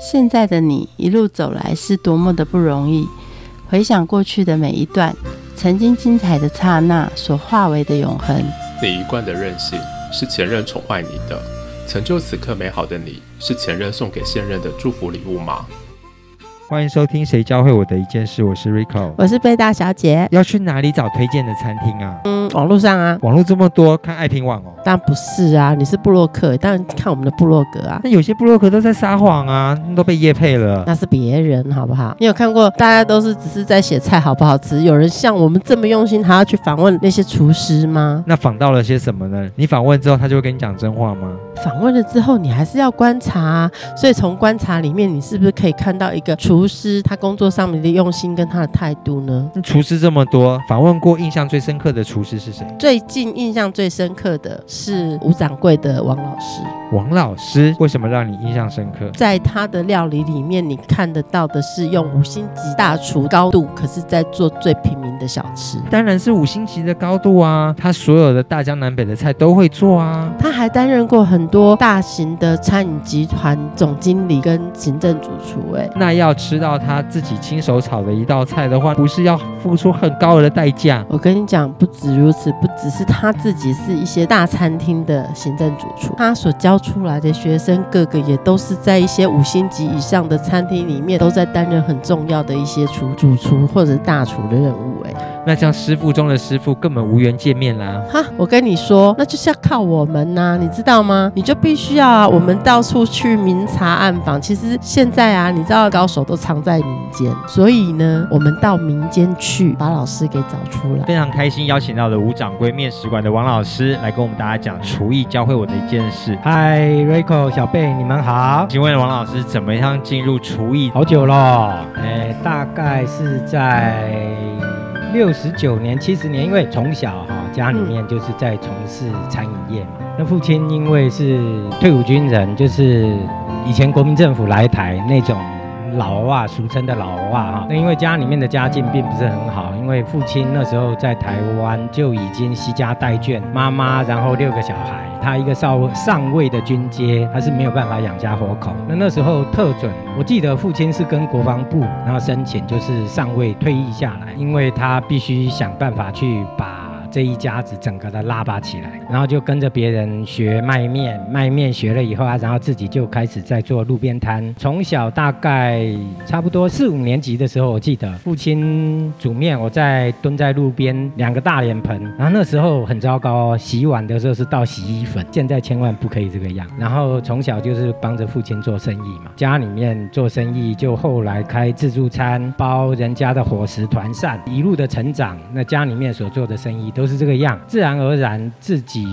现在的你一路走来是多么的不容易，回想过去的每一段，曾经精彩的刹那所化为的永恒。你一贯的任性是前任宠坏你的，成就此刻美好的你是前任送给现任的祝福礼物吗？欢迎收听《谁教会我的一件事》，我是 Rico。我是贝大小姐。要去哪里找推荐的餐厅啊？嗯，网络上啊，网络这么多，看爱听网哦。当然不是啊，你是布洛克，当然看我们的布洛格啊。那有些布洛克都在撒谎啊，都被叶配了。那是别人好不好？你有看过大家都是只是在写菜好不好吃？有人像我们这么用心，还要去访问那些厨师吗？那访到了些什么呢？你访问之后，他就会跟你讲真话吗？访问了之后，你还是要观察啊。所以从观察里面，你是不是可以看到一个厨师他工作上面的用心跟他的态度呢？厨师这么多，访问过印象最深刻的厨师最近印象最深刻的是吴掌柜的王老师。王老师为什么让你印象深刻？在他的料理里面，你看得到的是用五星级大厨高度，可是在做最平民的小吃。当然是五星级的高度啊！他所有的大江南北的菜都会做啊。他还担任过很多大型的餐饮集团总经理跟行政主厨。哎，那要吃到他自己亲手炒的一道菜的话，不是要付出很高额的代价？我跟你讲，不止如此，不只是他自己是一些大餐厅的行政主厨，他所教出来的学生，个个也都是在一些五星级以上的餐厅里面，都在担任很重要的一些厨主厨或者大厨的任务。哎，那像师傅中的师傅，根本无缘见面啦。哈，我跟你说，那就是要靠我们呐，你知道吗？你就必须要啊，我们到处去明察暗访。其实现在啊，你知道高手都藏在民间，所以呢，我们到民间去把老师给找出来。非常开心邀请到了吴掌柜面食馆的王老师来跟我们大家讲厨艺教会我的一件事。嗨，Rico 小贝，你们好。请问王老师怎么样进入厨艺？好久了，哎，大概是在。六十九年、七十年，因为从小哈家里面就是在从事餐饮业嘛。那父亲因为是退伍军人，就是以前国民政府来台那种老娃，俗称的老娃哈。那因为家里面的家境并不是很好，因为父亲那时候在台湾就已经惜家带眷，妈妈然后六个小孩。他一个上上尉的军阶，他是没有办法养家活口。那那时候特准，我记得父亲是跟国防部然后申请，就是上尉退役下来，因为他必须想办法去把。这一家子整个的拉拔起来，然后就跟着别人学卖面，卖面学了以后啊，然后自己就开始在做路边摊。从小大概差不多四五年级的时候，我记得父亲煮面，我在蹲在路边两个大脸盆，然后那时候很糟糕，洗碗的时候是倒洗衣粉，现在千万不可以这个样。然后从小就是帮着父亲做生意嘛，家里面做生意，就后来开自助餐，包人家的伙食团膳，一路的成长，那家里面所做的生意。都都是这个样，自然而然自己。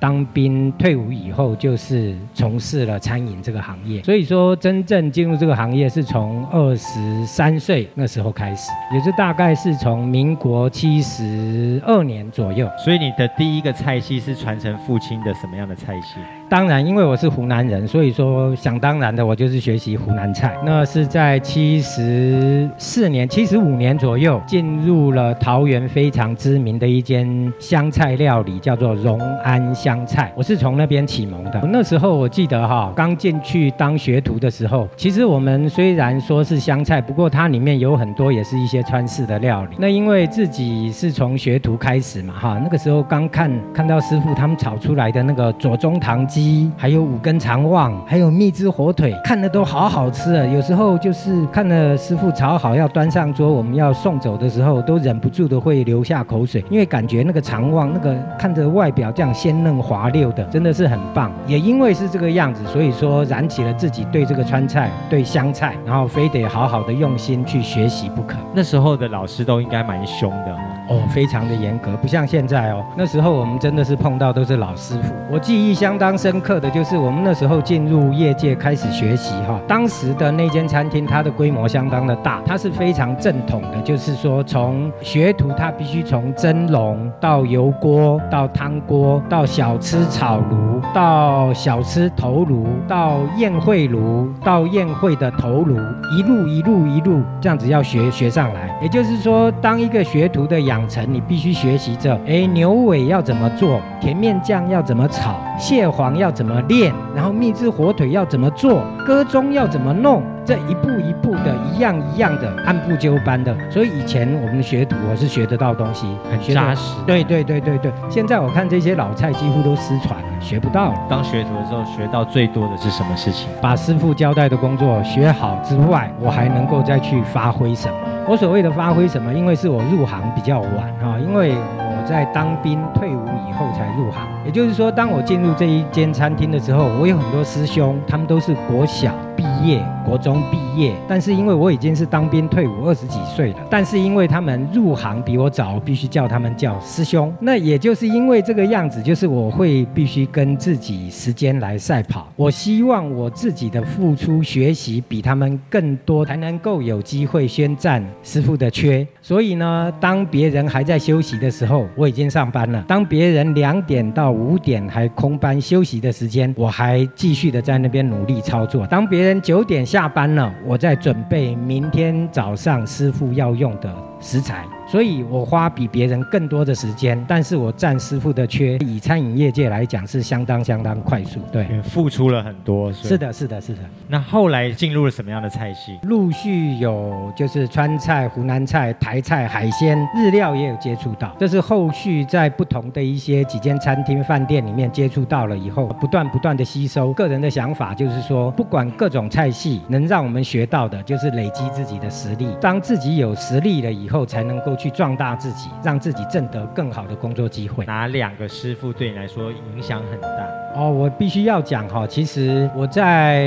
当兵退伍以后，就是从事了餐饮这个行业。所以说，真正进入这个行业是从二十三岁那时候开始，也是大概是从民国七十二年左右。所以你的第一个菜系是传承父亲的什么样的菜系？当然，因为我是湖南人，所以说想当然的，我就是学习湖南菜。那是在七十四年、七十五年左右，进入了桃园非常知名的一间湘菜料理，叫做荣安湘。菜，我是从那边启蒙的。那时候我记得哈，刚进去当学徒的时候，其实我们虽然说是湘菜，不过它里面有很多也是一些川式的料理。那因为自己是从学徒开始嘛，哈，那个时候刚看看到师傅他们炒出来的那个左宗棠鸡，还有五根肠旺，还有蜜汁火腿，看的都好好吃啊。有时候就是看了师傅炒好要端上桌，我们要送走的时候，都忍不住的会流下口水，因为感觉那个肠旺那个看着外表这样鲜嫩。滑溜的，真的是很棒。也因为是这个样子，所以说燃起了自己对这个川菜、对湘菜，然后非得好好的用心去学习不可。那时候的老师都应该蛮凶的哦，非常的严格，不像现在哦。那时候我们真的是碰到都是老师傅。我记忆相当深刻的就是我们那时候进入业界开始学习哈，当时的那间餐厅它的规模相当的大，它是非常正统的，就是说从学徒他必须从蒸笼到油锅到汤锅到小。吃炒炉到小吃头炉到宴会炉到宴会的头炉，一路一路一路这样子要学学上来。也就是说，当一个学徒的养成，你必须学习着：哎，牛尾要怎么做，甜面酱要怎么炒，蟹黄王要怎么练，然后秘制火腿要怎么做，歌中要怎么弄。这一步一步的，一样一样的，按部就班的，所以以前我们学徒我是学得到东西，很扎实。对对对对对，现在我看这些老菜几乎都失传了，学不到了。当学徒的时候，学到最多的是什么事情？把师傅交代的工作学好之外，我还能够再去发挥什么？我所谓的发挥什么？因为是我入行比较晚啊，因为我在当兵退伍以后才入行。也就是说，当我进入这一间餐厅的时候，我有很多师兄，他们都是国小毕业、国中毕业，但是因为我已经是当兵退伍二十几岁了，但是因为他们入行比我早，必须叫他们叫师兄。那也就是因为这个样子，就是我会必须跟自己时间来赛跑。我希望我自己的付出学习比他们更多，才能够有机会宣战师傅的缺。所以呢，当别人还在休息的时候，我已经上班了；当别人两点到五点还空班休息的时间，我还继续的在那边努力操作。当别人九点下班了，我在准备明天早上师傅要用的食材。所以我花比别人更多的时间，但是我占师傅的缺，以餐饮业界来讲是相当相当快速。对，付出了很多。是的，是的，是的。那后来进入了什么样的菜系？陆续有就是川菜、湖南菜、台菜、海鲜、日料也有接触到。这是后续在不同的一些几间餐厅、饭店里面接触到了以后，不断不断的吸收。个人的想法就是说，不管各种菜系，能让我们学到的，就是累积自己的实力。当自己有实力了以后，才能够。去壮大自己，让自己挣得更好的工作机会。哪两个师傅对你来说影响很大？哦，我必须要讲哈，其实我在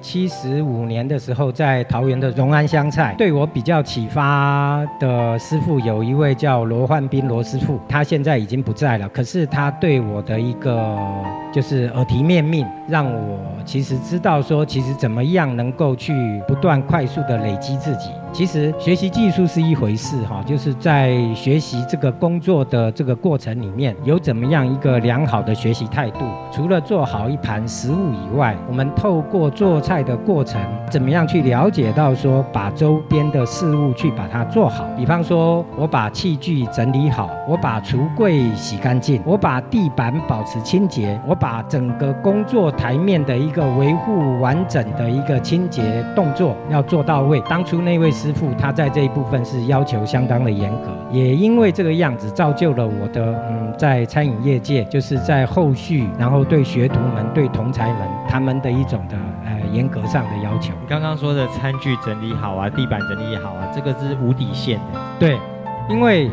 七十五年的时候，在桃园的荣安香菜，对我比较启发的师傅有一位叫罗焕斌罗师傅，他现在已经不在了，可是他对我的一个就是耳提面命，让我其实知道说，其实怎么样能够去不断快速的累积自己。其实学习技术是一回事哈，就是是在学习这个工作的这个过程里面，有怎么样一个良好的学习态度。除了做好一盘食物以外，我们透过做菜的过程，怎么样去了解到说，把周边的事物去把它做好。比方说，我把器具整理好，我把橱柜洗干净，我把地板保持清洁，我把整个工作台面的一个维护完整的一个清洁动作要做到位。当初那位。师傅他在这一部分是要求相当的严格，也因为这个样子造就了我的嗯，在餐饮业界就是在后续，然后对学徒们、对同才们他们的一种的呃严格上的要求。刚刚说的餐具整理好啊，地板整理好啊，这个是无底线的。对，因为。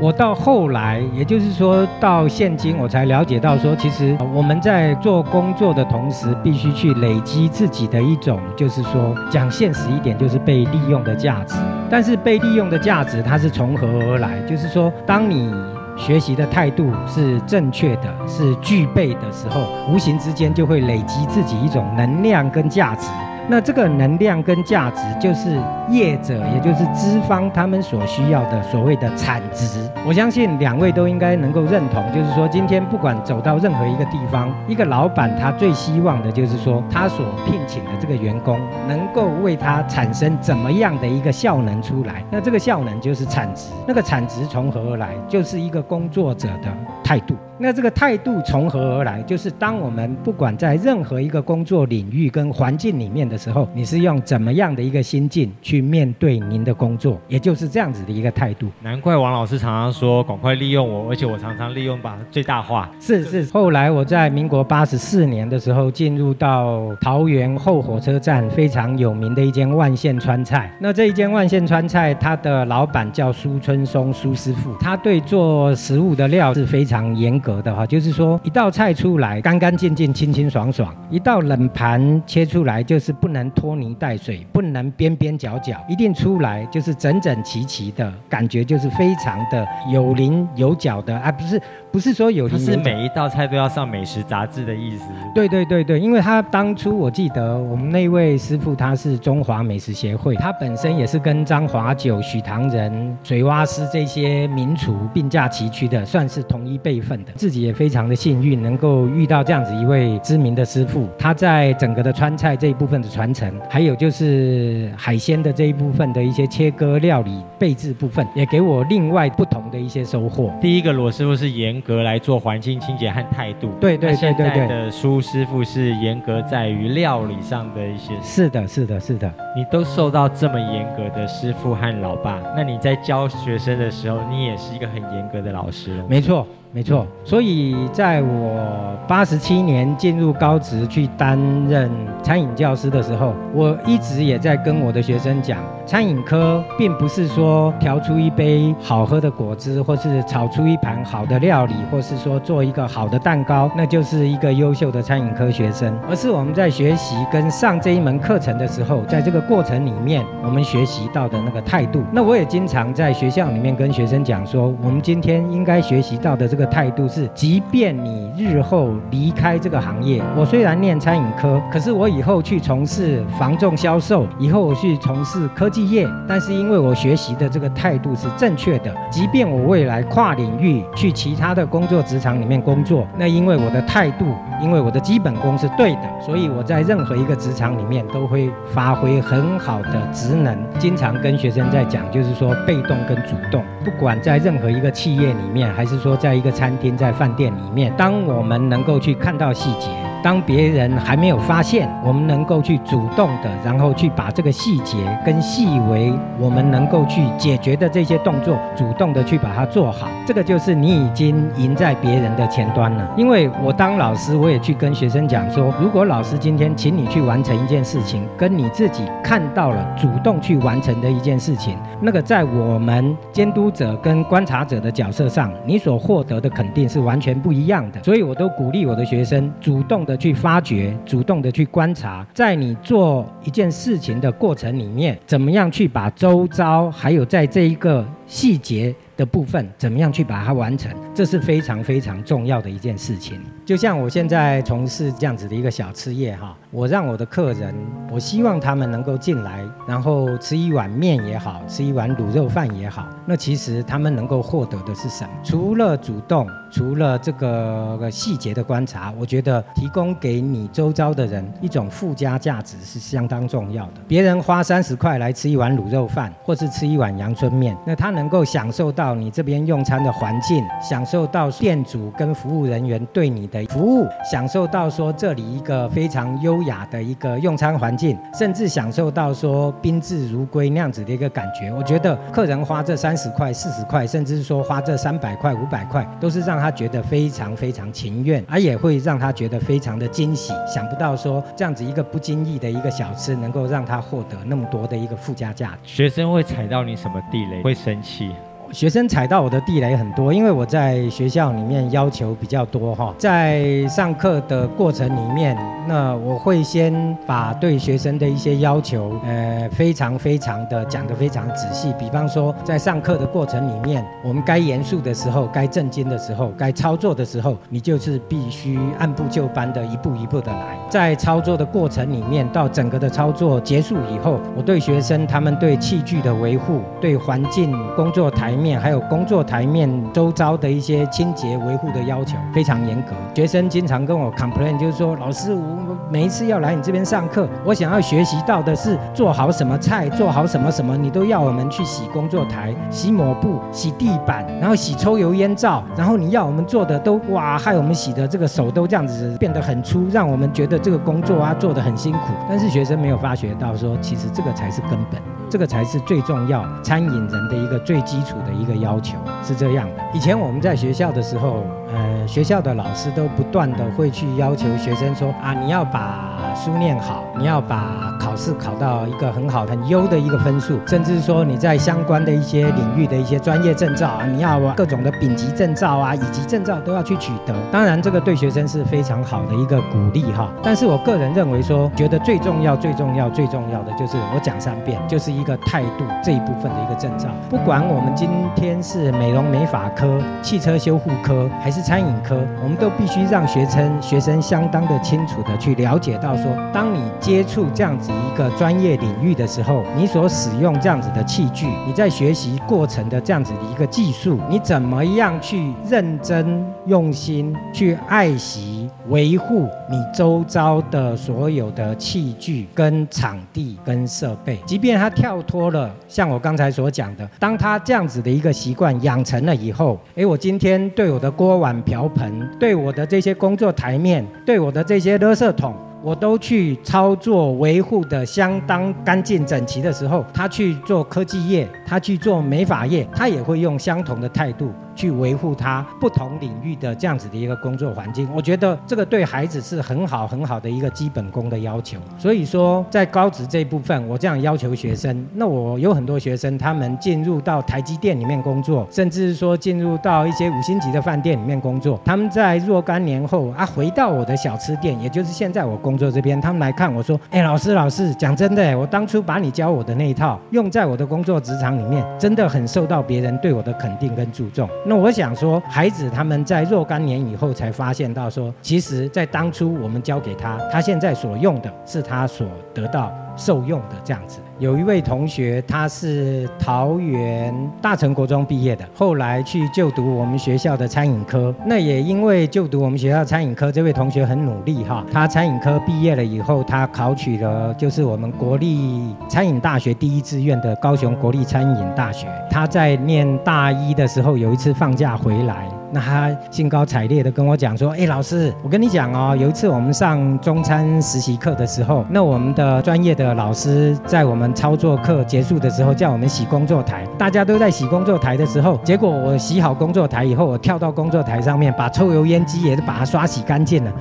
我到后来，也就是说到现今，我才了解到说，其实我们在做工作的同时，必须去累积自己的一种，就是说讲现实一点，就是被利用的价值。但是被利用的价值，它是从何而来？就是说，当你学习的态度是正确的，是具备的时候，无形之间就会累积自己一种能量跟价值。那这个能量跟价值，就是业者，也就是资方他们所需要的所谓的产值。我相信两位都应该能够认同，就是说，今天不管走到任何一个地方，一个老板他最希望的就是说，他所聘请的这个员工能够为他产生怎么样的一个效能出来。那这个效能就是产值。那个产值从何而来？就是一个工作者的态度。那这个态度从何而来？就是当我们不管在任何一个工作领域跟环境里面的时候，你是用怎么样的一个心境去面对您的工作，也就是这样子的一个态度。难怪王老师常常说赶快利用我，而且我常常利用把最大化。是是。后来我在民国八十四年的时候进入到桃园后火车站非常有名的一间万县川菜。那这一间万县川菜，它的老板叫苏春松苏师傅，他对做食物的料是非常严格。的哈，就是说一道菜出来干干净净、清清爽爽；一道冷盘切出来就是不能拖泥带水，不能边边角角，一定出来就是整整齐齐的感觉，就是非常的有棱有角的，啊不是。不是说有，不是每一道菜都要上美食杂志的意思。对对对对，因为他当初我记得我们那位师傅他是中华美食协会，他本身也是跟张华九、许唐仁、水蛙师这些名厨并驾齐驱的，算是同一辈分的。自己也非常的幸运，能够遇到这样子一位知名的师傅。他在整个的川菜这一部分的传承，还有就是海鲜的这一部分的一些切割料理备制部分，也给我另外不同的一些收获。第一个罗师傅是严格来做环境清洁和态度，对对对对对。的苏师傅是严格在于料理上的一些。是的，是的，是的。你都受到这么严格的师傅和老爸，那你在教学生的时候，你也是一个很严格的老师喽？没错。没错，所以在我八十七年进入高职去担任餐饮教师的时候，我一直也在跟我的学生讲，餐饮科并不是说调出一杯好喝的果汁，或是炒出一盘好的料理，或是说做一个好的蛋糕，那就是一个优秀的餐饮科学生，而是我们在学习跟上这一门课程的时候，在这个过程里面，我们学习到的那个态度。那我也经常在学校里面跟学生讲说，我们今天应该学习到的这个态度是，即便你日后离开这个行业，我虽然念餐饮科，可是我以后去从事房仲销售，以后我去从事科技业，但是因为我学习的这个态度是正确的，即便我未来跨领域去其他的工作职场里面工作，那因为我的态度，因为我的基本功是对的，所以我在任何一个职场里面都会发挥很好的职能。经常跟学生在讲，就是说被动跟主动，不管在任何一个企业里面，还是说在一个餐厅。在饭店里面，当我们能够去看到细节。当别人还没有发现，我们能够去主动的，然后去把这个细节跟细微，我们能够去解决的这些动作，主动的去把它做好。这个就是你已经赢在别人的前端了。因为我当老师，我也去跟学生讲说，如果老师今天请你去完成一件事情，跟你自己看到了主动去完成的一件事情，那个在我们监督者跟观察者的角色上，你所获得的肯定是完全不一样的。所以我都鼓励我的学生主动。的去发掘，主动的去观察，在你做一件事情的过程里面，怎么样去把周遭，还有在这一个细节的部分，怎么样去把它完成，这是非常非常重要的一件事情。就像我现在从事这样子的一个小吃业哈，我让我的客人，我希望他们能够进来，然后吃一碗面也好，吃一碗卤肉饭也好，那其实他们能够获得的是什么？除了主动，除了这个细节的观察，我觉得提供给你周遭的人一种附加价值是相当重要的。别人花三十块来吃一碗卤肉饭，或是吃一碗阳春面，那他能够享受到你这边用餐的环境，享受到店主跟服务人员对你的。服务享受到说这里一个非常优雅的一个用餐环境，甚至享受到说宾至如归那样子的一个感觉。我觉得客人花这三十块、四十块，甚至是说花这三百块、五百块，都是让他觉得非常非常情愿，而也会让他觉得非常的惊喜。想不到说这样子一个不经意的一个小吃，能够让他获得那么多的一个附加价值。学生会踩到你什么地雷？会生气？学生踩到我的地雷很多，因为我在学校里面要求比较多哈，在上课的过程里面，那我会先把对学生的一些要求，呃，非常非常的讲得非常仔细。比方说，在上课的过程里面，我们该严肃的时候，该正经的时候，该操作的时候，你就是必须按部就班的一步一步的来。在操作的过程里面，到整个的操作结束以后，我对学生他们对器具的维护，对环境工作台。面还有工作台面周遭的一些清洁维护的要求非常严格。学生经常跟我 complain，就是说老师，我每一次要来你这边上课，我想要学习到的是做好什么菜，做好什么什么，你都要我们去洗工作台、洗抹布、洗地板，然后洗抽油烟罩，然后你要我们做的都哇，害我们洗的这个手都这样子变得很粗，让我们觉得这个工作啊做得很辛苦。但是学生没有发觉到说，其实这个才是根本，这个才是最重要，餐饮人的一个最基础。的一个要求是这样的，以前我们在学校的时候，呃，学校的老师都不断的会去要求学生说啊，你要把书念好，你要把考试考到一个很好很优的一个分数，甚至说你在相关的一些领域的一些专业证照啊，你要各种的丙级证照啊，乙级证照都要去取得。当然，这个对学生是非常好的一个鼓励哈。但是我个人认为说，觉得最重要、最重要、最重要的就是我讲三遍，就是一个态度这一部分的一个证照，不管我们今天是美容美发科、汽车修护科还是餐饮科，我们都必须让学生学生相当的清楚的去了解到，说当你接触这样子一个专业领域的时候，你所使用这样子的器具，你在学习过程的这样子的一个技术，你怎么样去认真用心去爱惜。维护你周遭的所有的器具、跟场地、跟设备。即便他跳脱了，像我刚才所讲的，当他这样子的一个习惯养成了以后，诶，我今天对我的锅碗瓢盆，对我的这些工作台面，对我的这些垃圾桶。我都去操作维护的相当干净整齐的时候，他去做科技业，他去做美发业，他也会用相同的态度。去维护他不同领域的这样子的一个工作环境，我觉得这个对孩子是很好很好的一个基本功的要求。所以说，在高职这一部分，我这样要求学生，那我有很多学生，他们进入到台积电里面工作，甚至说进入到一些五星级的饭店里面工作。他们在若干年后啊，回到我的小吃店，也就是现在我工作这边，他们来看我说：“哎，老师老师，讲真的，我当初把你教我的那一套用在我的工作职场里面，真的很受到别人对我的肯定跟注重。”那我想说，孩子他们在若干年以后才发现到说，其实，在当初我们教给他，他现在所用的是他所得到。受用的这样子，有一位同学，他是桃园大成国中毕业的，后来去就读我们学校的餐饮科。那也因为就读我们学校餐饮科，这位同学很努力哈。他餐饮科毕业了以后，他考取了就是我们国立餐饮大学第一志愿的高雄国立餐饮大学。他在念大一的时候，有一次放假回来。那他兴高采烈的跟我讲说：“哎，老师，我跟你讲哦，有一次我们上中餐实习课的时候，那我们的专业的老师在我们操作课结束的时候，叫我们洗工作台。大家都在洗工作台的时候，结果我洗好工作台以后，我跳到工作台上面，把抽油烟机也是把它刷洗干净了。”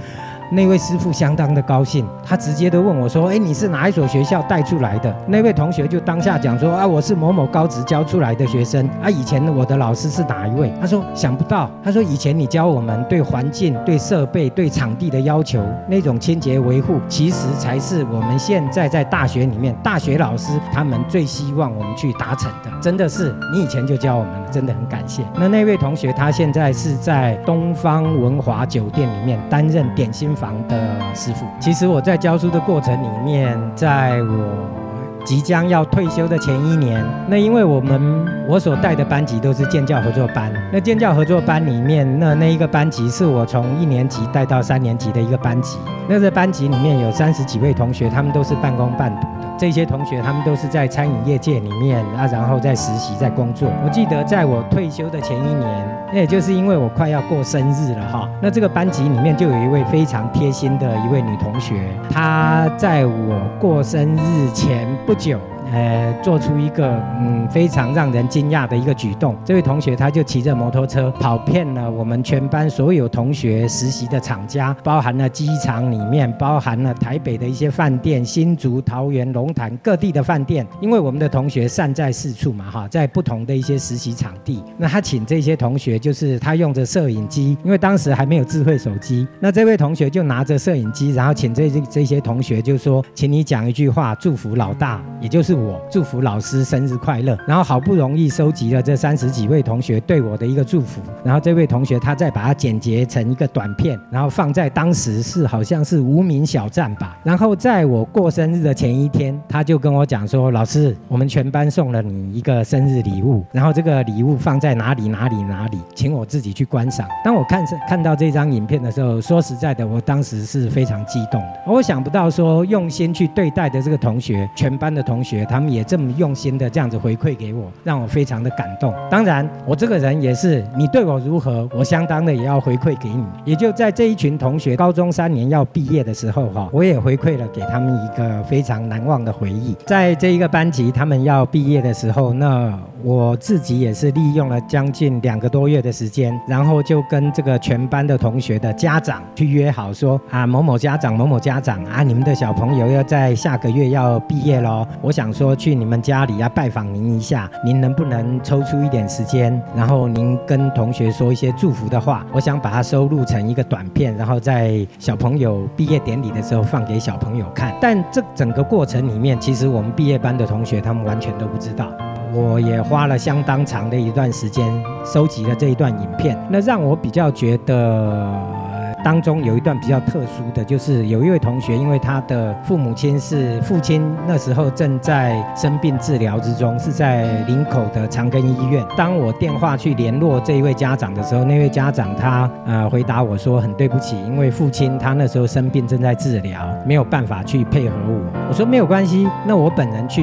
那位师傅相当的高兴，他直接的问我说：“哎，你是哪一所学校带出来的？”那位同学就当下讲说：“啊，我是某某高职教出来的学生。啊，以前我的老师是哪一位？”他说：“想不到。”他说：“以前你教我们对环境、对设备、对场地的要求，那种清洁维护，其实才是我们现在在大学里面，大学老师他们最希望我们去达成的。真的是你以前就教我们了，真的很感谢。”那那位同学他现在是在东方文华酒店里面担任点心。房的师傅，其实我在教书的过程里面，在我即将要退休的前一年，那因为我们我所带的班级都是建教合作班，那建教合作班里面，那那一个班级是我从一年级带到三年级的一个班级，那这班级里面有三十几位同学，他们都是半工半读的，这些同学他们都是在餐饮业界里面啊，然后在实习在工作。我记得在我退休的前一年。那也就是因为我快要过生日了哈，那这个班级里面就有一位非常贴心的一位女同学，她在我过生日前不酒。呃，做出一个嗯非常让人惊讶的一个举动。这位同学他就骑着摩托车跑遍了我们全班所有同学实习的厂家，包含了机场里面，包含了台北的一些饭店，新竹、桃园、龙潭各地的饭店。因为我们的同学散在四处嘛，哈，在不同的一些实习场地。那他请这些同学，就是他用着摄影机，因为当时还没有智慧手机。那这位同学就拿着摄影机，然后请这这这些同学就说，请你讲一句话，祝福老大，也就是。我祝福老师生日快乐，然后好不容易收集了这三十几位同学对我的一个祝福，然后这位同学他再把它剪辑成一个短片，然后放在当时是好像是无名小站吧。然后在我过生日的前一天，他就跟我讲说：“老师，我们全班送了你一个生日礼物，然后这个礼物放在哪里哪里哪里，请我自己去观赏。”当我看看到这张影片的时候，说实在的，我当时是非常激动的。我想不到说用心去对待的这个同学，全班的同学。他们也这么用心的这样子回馈给我，让我非常的感动。当然，我这个人也是，你对我如何，我相当的也要回馈给你。也就在这一群同学高中三年要毕业的时候，哈，我也回馈了给他们一个非常难忘的回忆。在这一个班级，他们要毕业的时候，那我自己也是利用了将近两个多月的时间，然后就跟这个全班的同学的家长去约好说啊，某某家长，某某家长啊，你们的小朋友要在下个月要毕业喽，我想。想说去你们家里要拜访您一下，您能不能抽出一点时间，然后您跟同学说一些祝福的话？我想把它收录成一个短片，然后在小朋友毕业典礼的时候放给小朋友看。但这整个过程里面，其实我们毕业班的同学他们完全都不知道。我也花了相当长的一段时间收集了这一段影片，那让我比较觉得。当中有一段比较特殊的，就是有一位同学，因为他的父母亲是父亲那时候正在生病治疗之中，是在林口的长庚医院。当我电话去联络这一位家长的时候，那位家长他呃回答我说很对不起，因为父亲他那时候生病正在治疗，没有办法去配合我。我说没有关系，那我本人去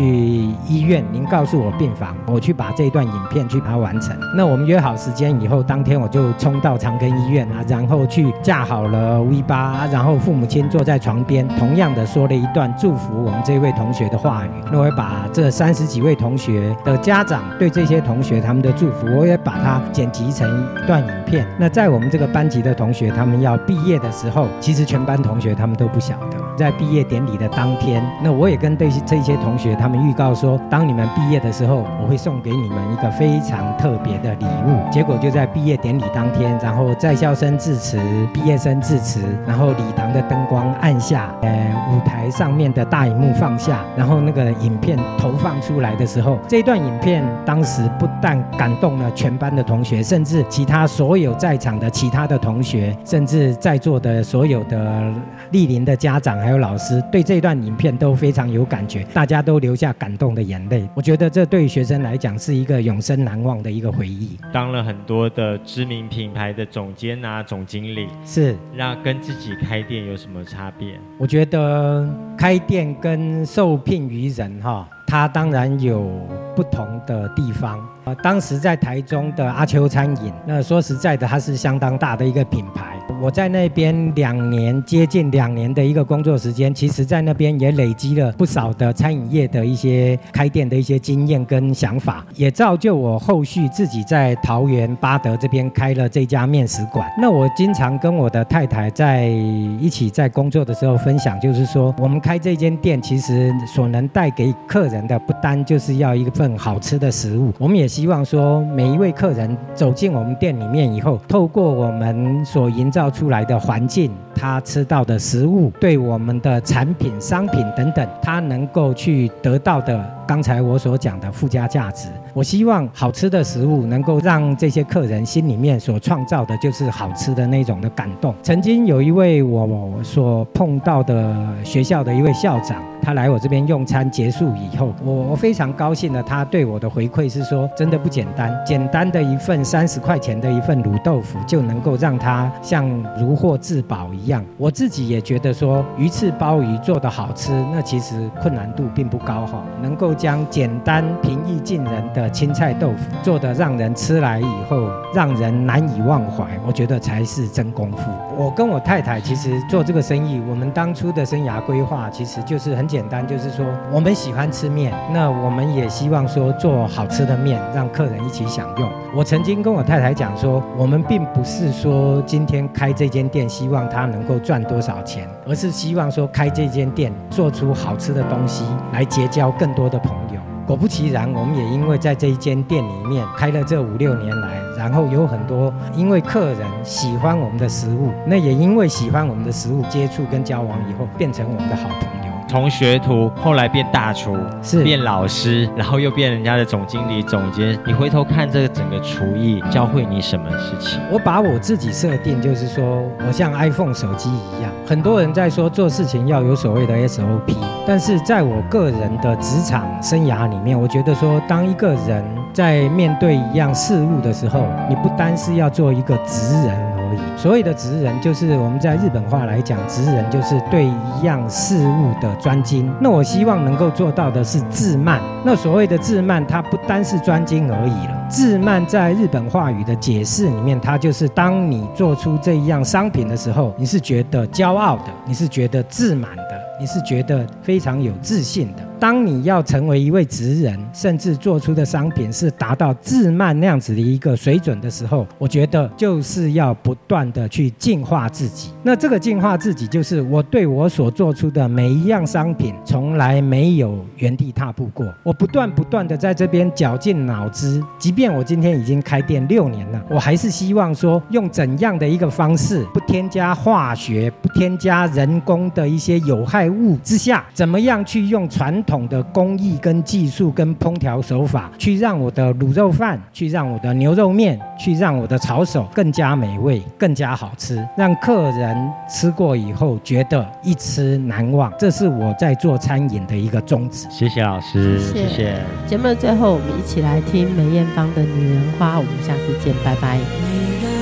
医院，您告诉我病房，我去把这一段影片去把它完成。那我们约好时间以后，当天我就冲到长庚医院啊，然后去架好了 V 八，然后父母亲坐在床边，同样的说了一段祝福我们这位同学的话语。那我也把这三十几位同学的家长对这些同学他们的祝福，我也把它剪辑成一段影片。那在我们这个班级的同学他们要毕业的时候，其实全班同学他们都不晓得，在毕业典礼的当天，那我也跟这些这些同学他们预告说，当你们毕业的时候，我会送给你们一个非常特别的礼物。结果就在毕业典礼当天，然后在校生致辞、毕业生致辞，然后礼堂的灯光按下，呃，舞台上面的大荧幕放下，然后那个影片投放出来的时候，这段影片当时不但感动了全班的同学，甚至其他所有在场的其他的同学，甚至在座的所有的莅临的家长还有老师，对这段影片都非常有感觉，大家都流下感动的眼泪。我觉得这对于学生来讲是一个永生难忘的一个回忆。当了很多的知名品牌的总监啊、总经理，是，那跟自己开店有什么差别？我觉得开店跟受聘于人哈，它当然有不同的地方。呃，当时在台中的阿秋餐饮，那说实在的，它是相当大的一个品牌。我在那边两年，接近两年的一个工作时间，其实在那边也累积了不少的餐饮业的一些开店的一些经验跟想法，也造就我后续自己在桃园八德这边开了这家面食馆。那我经常跟我的太太在一起在工作的时候分享，就是说我们开这间店，其实所能带给客人的，不单就是要一份好吃的食物，我们也希望说每一位客人走进我们店里面以后，透过我们所营造出来的环境，他吃到的食物，对我们的产品、商品等等，他能够去得到的，刚才我所讲的附加价值。我希望好吃的食物能够让这些客人心里面所创造的就是好吃的那种的感动。曾经有一位我所碰到的学校的一位校长，他来我这边用餐结束以后，我我非常高兴的，他对我的回馈是说，真的不简单，简单的一份三十块钱的一份卤豆腐就能够让他像如获至宝一样。我自己也觉得说，鱼翅鲍鱼做的好吃，那其实困难度并不高哈，能够将简单平易近人的青菜豆腐做的让人吃来以后让人难以忘怀，我觉得才是真功夫。我跟我太太其实做这个生意，我们当初的生涯规划其实就是很简单，就是说我们喜欢吃面，那我们也希望说做好吃的面，让客人一起享用。我曾经跟我太太讲说，我们并不是说今天开这间店希望它能够赚多少钱，而是希望说开这间店做出好吃的东西，来结交更多的朋友。果不其然，我们也因为在这一间店里面开了这五六年来，然后有很多因为客人喜欢我们的食物，那也因为喜欢我们的食物，接触跟交往以后，变成我们的好朋友。从学徒后来变大厨，是变老师，然后又变人家的总经理、总监。你回头看这个整个厨艺，教会你什么事情？我把我自己设定，就是说我像 iPhone 手机一样，很多人在说做事情要有所谓的 SOP，但是在我个人的职场生涯里面，我觉得说，当一个人在面对一样事物的时候，你不单是要做一个职人所谓的职人，就是我们在日本话来讲，职人就是对一样事物的专精。那我希望能够做到的是自慢。那所谓的自慢，它不单是专精而已了。自慢在日本话语的解释里面，它就是当你做出这一样商品的时候，你是觉得骄傲的，你是觉得自满的，你是觉得非常有自信的。当你要成为一位职人，甚至做出的商品是达到自慢那样子的一个水准的时候，我觉得就是要不断的去进化自己。那这个进化自己，就是我对我所做出的每一样商品，从来没有原地踏步过。我不断不断的在这边绞尽脑汁，即便我今天已经开店六年了，我还是希望说，用怎样的一个方式，不添加化学，不添加人工的一些有害物之下，怎么样去用传统。统的工艺跟技术跟烹调手法，去让我的卤肉饭，去让我的牛肉面，去让我的炒手更加美味，更加好吃，让客人吃过以后觉得一吃难忘。这是我在做餐饮的一个宗旨。谢谢老师，谢谢谢谢。节目的最后，我们一起来听梅艳芳的《女人花》，我们下次见，拜拜。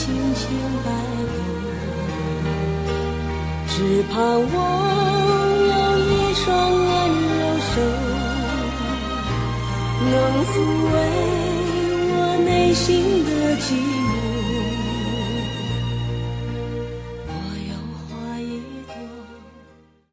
随风轻轻摆动，只盼望有一双温柔手，能抚慰我内心的寂寞。